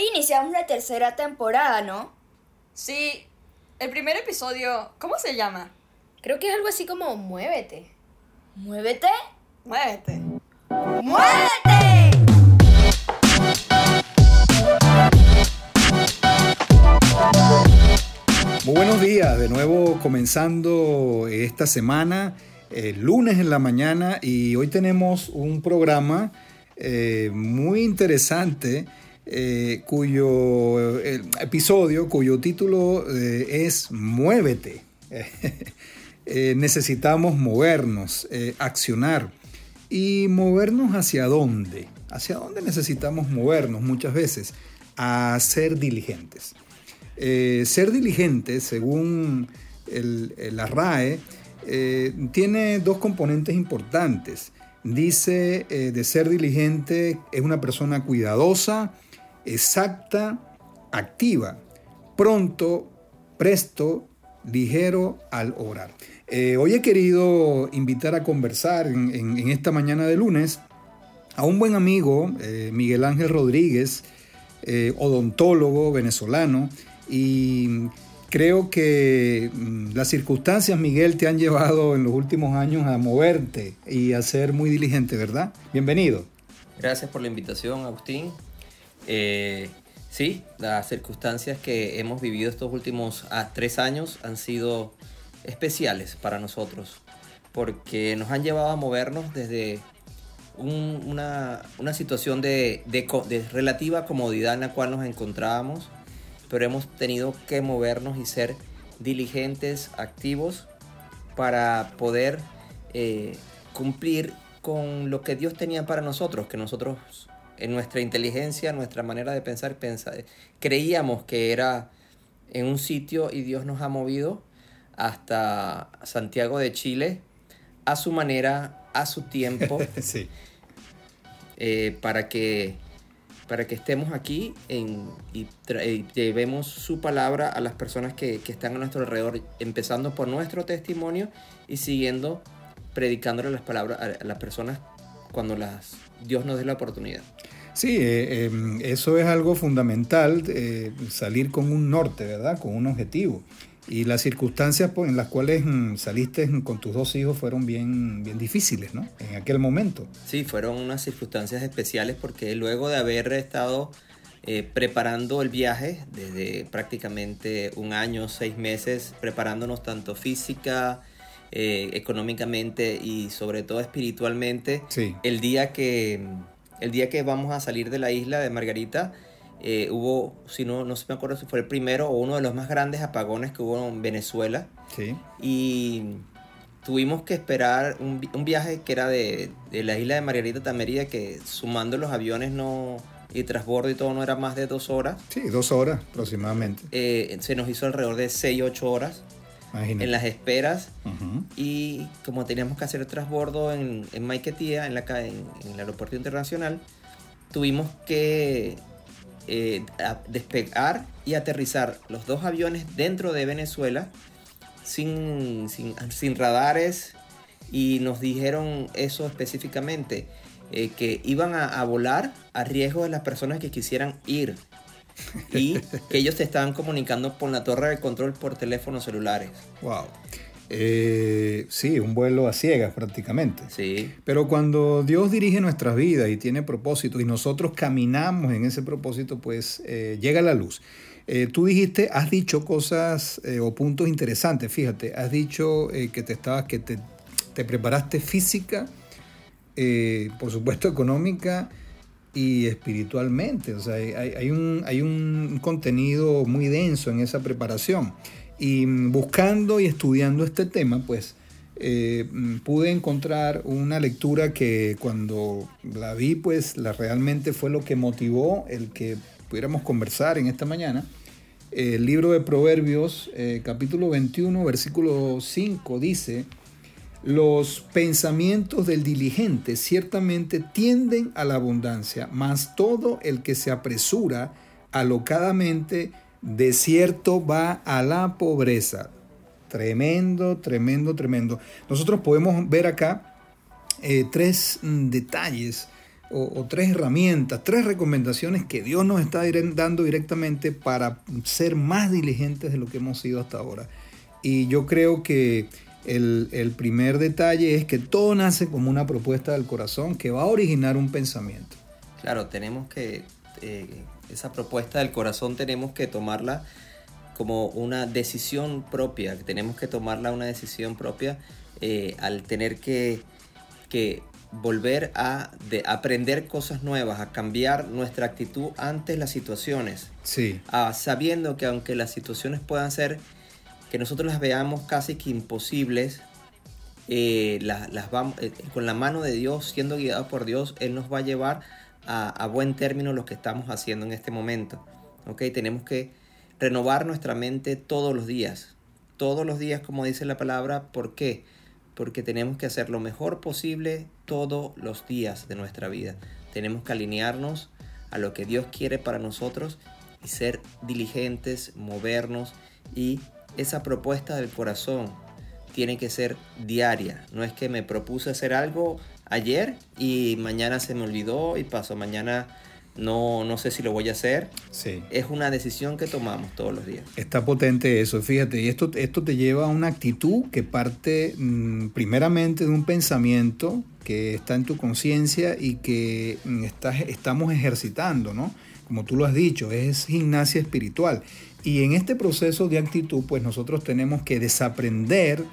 Hoy iniciamos la tercera temporada, ¿no? Sí. El primer episodio, ¿cómo se llama? Creo que es algo así como Muévete. ¿Muévete? Muévete. ¡Muévete! Muy buenos días, de nuevo comenzando esta semana, el lunes en la mañana y hoy tenemos un programa eh, muy interesante eh, cuyo eh, episodio, cuyo título es Muévete. necesitamos movernos, accionar y movernos hacia dónde. ¿Hacia dónde necesitamos movernos muchas veces? A ser diligentes. Eh, ser diligente, según la RAE, eh, tiene dos componentes importantes. Dice eh, de ser diligente es una persona cuidadosa, exacta, activa, pronto, presto, ligero al orar. hoy he querido invitar a conversar en, esta mañana de lunes a un buen amigo, Miguel Ángel Rodríguez, odontólogo venezolano, y creo que mm, las circunstancias, Miguel, te han llevado en los últimos años a moverte y a ser muy diligente, ¿verdad? Bienvenido. Gracias por la invitación, Agustín. Eh, sí, las circunstancias que hemos vivido estos últimos ah, tres años han sido especiales para nosotros, porque nos han llevado a movernos desde una, situación de, de relativa comodidad en la cual nos encontrábamos pero hemos tenido que movernos y ser diligentes, activos, para poder eh, cumplir con lo que Dios tenía para nosotros, que nosotros en nuestra inteligencia, nuestra manera de pensar, creíamos que era en un sitio y Dios nos ha movido hasta Santiago de Chile a su manera, a su tiempo, eh, para que para que estemos aquí y, llevemos su palabra a las personas que, están a nuestro alrededor, empezando por nuestro testimonio y siguiendo predicándole las palabras a, las personas cuando las, Dios nos dé la oportunidad. Sí, eh, em, eso es algo fundamental, eh, salir con un norte, ¿verdad? Con un objetivo. Y las circunstancias en las cuales mm, saliste con tus dos hijos fueron bien, bien difíciles, ¿no? En aquel momento. Sí, fueron unas circunstancias especiales porque luego de haber estado eh, preparando el viaje desde prácticamente un año, seis meses, preparándonos tanto física, eh, económicamente y sobre todo espiritualmente, el, día que, el día que vamos a salir de la isla de Margarita, eh, hubo, si no, no se me acuerdo si fue el primero o uno de los más grandes apagones que hubo en Venezuela. Sí. Y tuvimos que esperar un, un viaje que era de, de, la isla de Margarita Tamería, que sumando los aviones no y transbordo y todo no era más de dos horas. Sí, dos horas aproximadamente. Eh, se nos hizo alrededor de seis, ocho horas. En las esperas y como teníamos que hacer el transbordo en, en Maiquetía, en, la, en el aeropuerto internacional, tuvimos que eh, despegar y aterrizar los dos aviones dentro de Venezuela sin, sin, radares. Y nos dijeron eso específicamente, eh, que iban a, volar a riesgo de las personas que quisieran ir y que ellos se estaban comunicando por la torre de control por teléfonos celulares. Wow. Eh, sí, un vuelo a ciegas prácticamente. Sí. Pero cuando Dios dirige nuestras vidas y tiene propósito y nosotros caminamos en ese propósito, pues eh, llega la luz. Eh, tú dijiste, has dicho cosas o puntos interesantes, fíjate, has dicho que te estabas, que te, preparaste física, por supuesto económica y espiritualmente. O sea, hay, un, hay un contenido muy denso en esa preparación. Y buscando y estudiando este tema, pues eh, pude encontrar una lectura que cuando la vi, pues la realmente fue lo que motivó el que pudiéramos conversar en esta mañana. El libro de Proverbios, eh, capítulo 21, versículo 5, dice, los pensamientos del diligente ciertamente tienden a la abundancia, mas todo el que se apresura alocadamente de cierto va a la pobreza. Tremendo, tremendo, tremendo. Nosotros podemos ver acá eh, tres mm, detalles o, tres herramientas, tres recomendaciones que Dios nos está dando directamente para ser más diligentes de lo que hemos sido hasta ahora. Y yo creo que el, el primer detalle es que todo nace como una propuesta del corazón que va a originar un pensamiento. Claro, tenemos que, eh, esa propuesta del corazón tenemos que tomarla como una decisión propia, que tenemos que tomarla una decisión propia eh, al tener que, que volver a de aprender cosas nuevas, a cambiar nuestra actitud ante las situaciones, Sí, a- sabiendo que aunque las situaciones puedan ser que nosotros las veamos casi que imposibles, eh, las, las vam- eh, con la mano de Dios, siendo guiados por Dios, Él nos va a llevar a, a buen término lo que estamos haciendo en este momento. ¿ok? Tenemos que renovar nuestra mente todos los días. Todos los días, como dice la palabra. ¿Por qué? Porque tenemos que hacer lo mejor posible todos los días de nuestra vida. Tenemos que alinearnos a lo que Dios quiere para nosotros y ser diligentes, movernos y esa propuesta del corazón tiene que ser diaria. No es que me propuse hacer algo ayer y mañana se me olvidó y pasó mañana no, no sé si lo voy a hacer. sí. Es una decisión que tomamos todos los días. Está potente eso, fíjate, y esto, esto te lleva a una actitud que parte mm, primeramente de un pensamiento que está en tu conciencia y que mm, estás- estamos ejercitando, ¿no? Como tú lo has dicho, es gimnasia espiritual. Y en este proceso de actitud, pues nosotros tenemos que desaprender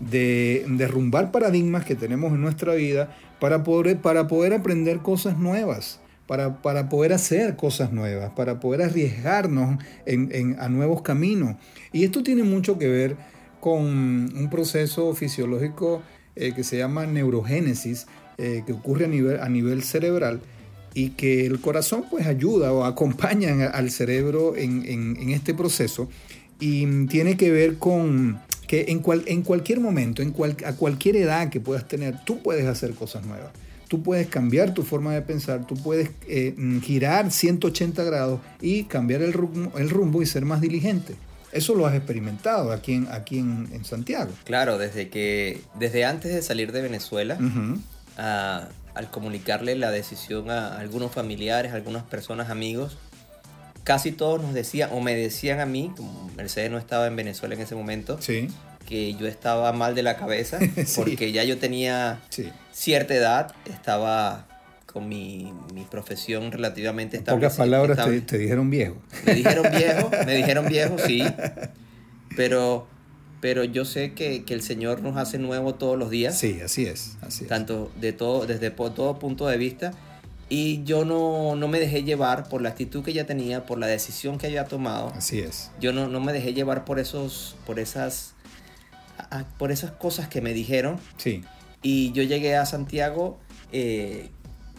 de derrumbar paradigmas que tenemos en nuestra vida para poder, para poder aprender cosas nuevas, para, para poder hacer cosas nuevas, para poder arriesgarnos a nuevos caminos. Y esto tiene mucho que ver con un proceso fisiológico eh, que se llama neurogénesis, eh, que ocurre a nivel, a nivel cerebral y que el corazón pues ayuda o acompaña al cerebro en, en- en este proceso y tiene que ver con que en, cual- en cualquier momento, en cual- a cualquier edad que puedas tener, tú puedes hacer cosas nuevas. Tú puedes cambiar tu forma de pensar, tú puedes eh, mm, girar 180 grados y cambiar el rumbo, el rumbo y ser más diligente. Eso lo has experimentado aquí en, aquí en, en Santiago. Claro, desde que desde antes de salir de Venezuela, a- al comunicarle la decisión a algunos familiares, a algunas personas, amigos, casi todos nos decían, o me decían a mí, como Mercedes no estaba en Venezuela en ese momento, Sí, que yo estaba mal de la cabeza, Sí. porque ya yo tenía sí. cierta edad, estaba con mi, mi profesión relativamente En pocas palabras te, estable. te dijeron viejo. Me dijeron viejo, me dijeron viejo, sí. Pero, pero yo sé que, que el Señor nos hace nuevo todos los días. Sí, así es. Así es. Tanto de todo, desde todo punto de vista. Y yo no, no me dejé llevar por la actitud que ella tenía, por la decisión que había tomado. Así es. Yo no, no me dejé llevar por esos, por esas, a- por esas cosas que me dijeron. Sí, Y yo llegué a Santiago eh,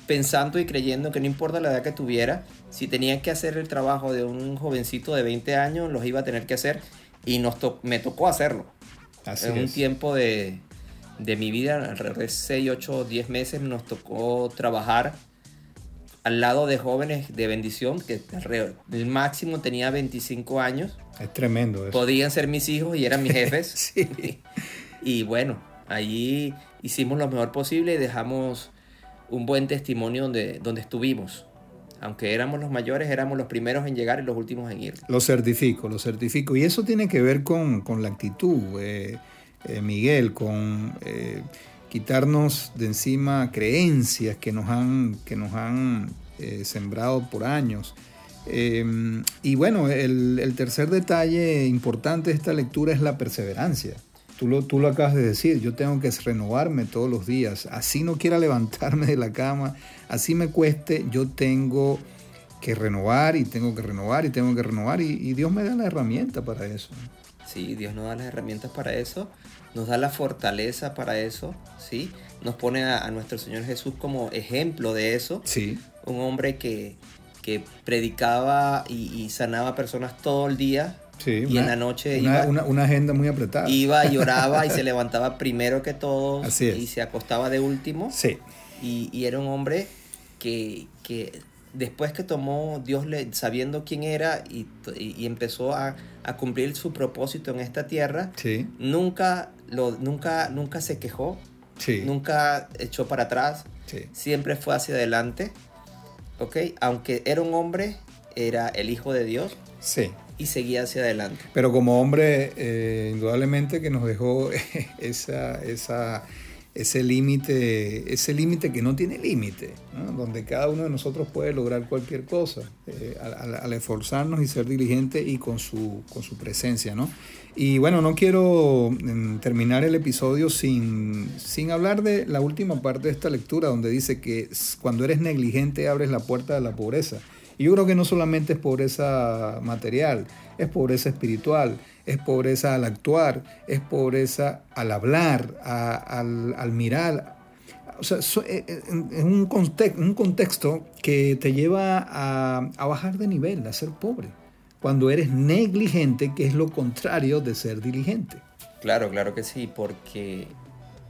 pensando y creyendo que no importa la edad que tuviera, si tenía que hacer el trabajo de un jovencito de 20 años, los iba a tener que hacer. Y nos to- me tocó hacerlo. así en un tiempo de, de mi vida, alrededor de 6, 8, 10 meses, nos tocó trabajar al lado de jóvenes de bendición, que el máximo tenía 25 años. Es tremendo eso. Podían ser mis hijos y eran mis jefes. Sí. Y bueno, allí hicimos lo mejor posible y dejamos un buen testimonio donde, donde estuvimos. Aunque éramos los mayores, éramos los primeros en llegar y los últimos en ir. Lo certifico, lo certifico. Y eso tiene que ver con, con la actitud, eh, eh, Miguel, con eh, quitarnos de encima creencias que nos han, que nos han sembrado por años. Eh, y bueno, el, el tercer detalle importante de esta lectura es la perseverancia. Tú lo, tú lo acabas de decir, yo tengo que renovarme todos los días. Así no quiera levantarme de la cama, así me cueste, yo tengo que renovar y tengo que renovar y tengo que renovar y, y Dios me da la herramienta para eso. Sí, Dios nos da las herramientas para eso, nos da la fortaleza para eso, ¿sí? Nos pone a, a nuestro Señor Jesús como ejemplo de eso. Sí, Un hombre que, que predicaba y, y sanaba personas todo el día. Sí. Y en la noche una, iba- una- una agenda muy apretada. Iba, lloraba y se levantaba primero que todos. Así es. Y se acostaba de último. Sí, Y, y era un hombre que, que después que tomó Dios, le, sabiendo quién era y, y- empezó a, a cumplir su propósito en esta tierra, sí, nunca, lo, nunca, nunca se quejó, sí. nunca echó para atrás, Sí. siempre fue hacia adelante, ¿ok? Aunque era un hombre, era el Hijo de Dios Sí. Y seguía hacia adelante. Pero como hombre, eh, indudablemente que nos dejó esa, esa, ese límite, ese límite que no tiene límite, ¿no? donde cada uno de nosotros puede lograr cualquier cosa, eh, al, al- esforzarnos y ser diligente y con su, con su presencia. ¿no? Y bueno, no quiero mm, terminar el episodio sin, sin hablar de la última parte de esta lectura, donde dice que cuando eres negligente abres la puerta de la pobreza. Y yo creo que no solamente es pobreza material, es pobreza espiritual, es pobreza al actuar, es pobreza al hablar, al, mirar. O sea, so- eh, eh, es un, conte- un contexto que te lleva a bajar de nivel, a ser pobre. Cuando eres negligente, que es lo contrario de ser diligente. Claro, claro que sí, porque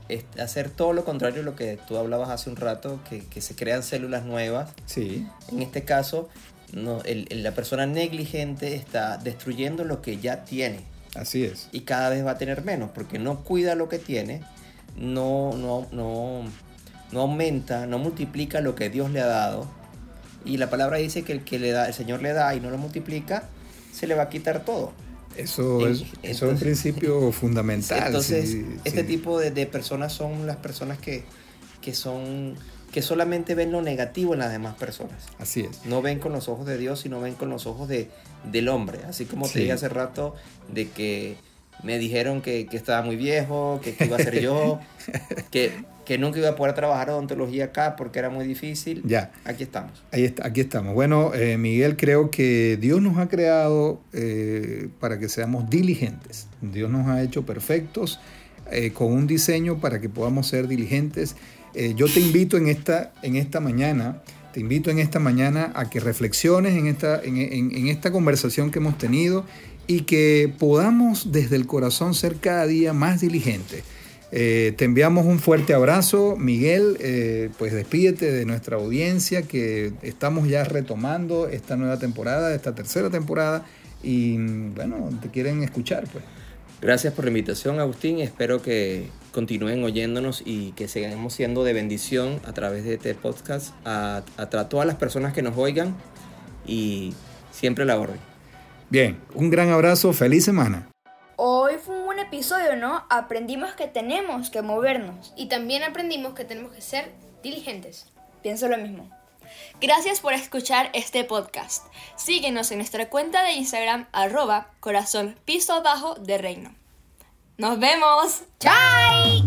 es hacer todo lo contrario a lo que tú hablabas hace un rato, que, que se crean células nuevas. Sí, En este caso, no, el- el- la persona negligente está destruyendo lo que ya tiene así es. y cada vez va a tener menos porque no cuida lo que tiene, no, no, no, no aumenta, no multiplica lo que Dios le ha dado. Y la palabra dice que el que le da, el Señor le da y no lo multiplica, se le va a quitar todo. Eso es, eso es un principio fundamental. Entonces, sí, este sí. tipo de, de personas son las personas que, que son que solamente ven lo negativo en las demás personas. Así es. No ven con los ojos de Dios, sino ven con los ojos de, del hombre. Así como Sí. te dije hace rato de que me dijeron que, que estaba muy viejo, que, que iba a ser yo, que, que nunca iba a poder trabajar odontología acá porque era muy difícil. Ya. Aquí estamos. Ahí está, aquí estamos. Bueno, eh, Miguel, creo que Dios nos ha creado eh, para que seamos diligentes. Dios nos ha hecho perfectos eh, con un diseño para que podamos ser diligentes. Yo te invito en esta, en esta mañana, te invito en esta mañana a que reflexiones en esta, en, en- en esta conversación que hemos tenido y que podamos desde el corazón ser cada día más diligentes. Eh, te enviamos un fuerte abrazo, Miguel. eh, pues despídete de nuestra audiencia, que estamos ya retomando esta nueva temporada, esta tercera temporada, y mm, bueno, te quieren escuchar, pues. Gracias por la invitación, Agustín. Espero que continúen oyéndonos y que sigamos siendo de bendición a través de este podcast a, a todas las personas que nos oigan y siempre la orden. Bien, un gran abrazo, feliz semana. Episodio, ¿no? Aprendimos que tenemos que movernos. Y también aprendimos que tenemos que ser diligentes. Pienso lo mismo. Gracias por escuchar este podcast. Síguenos en nuestra cuenta de Instagram arroba corazón piso abajo de reino. ¡Nos vemos! ¡Chao!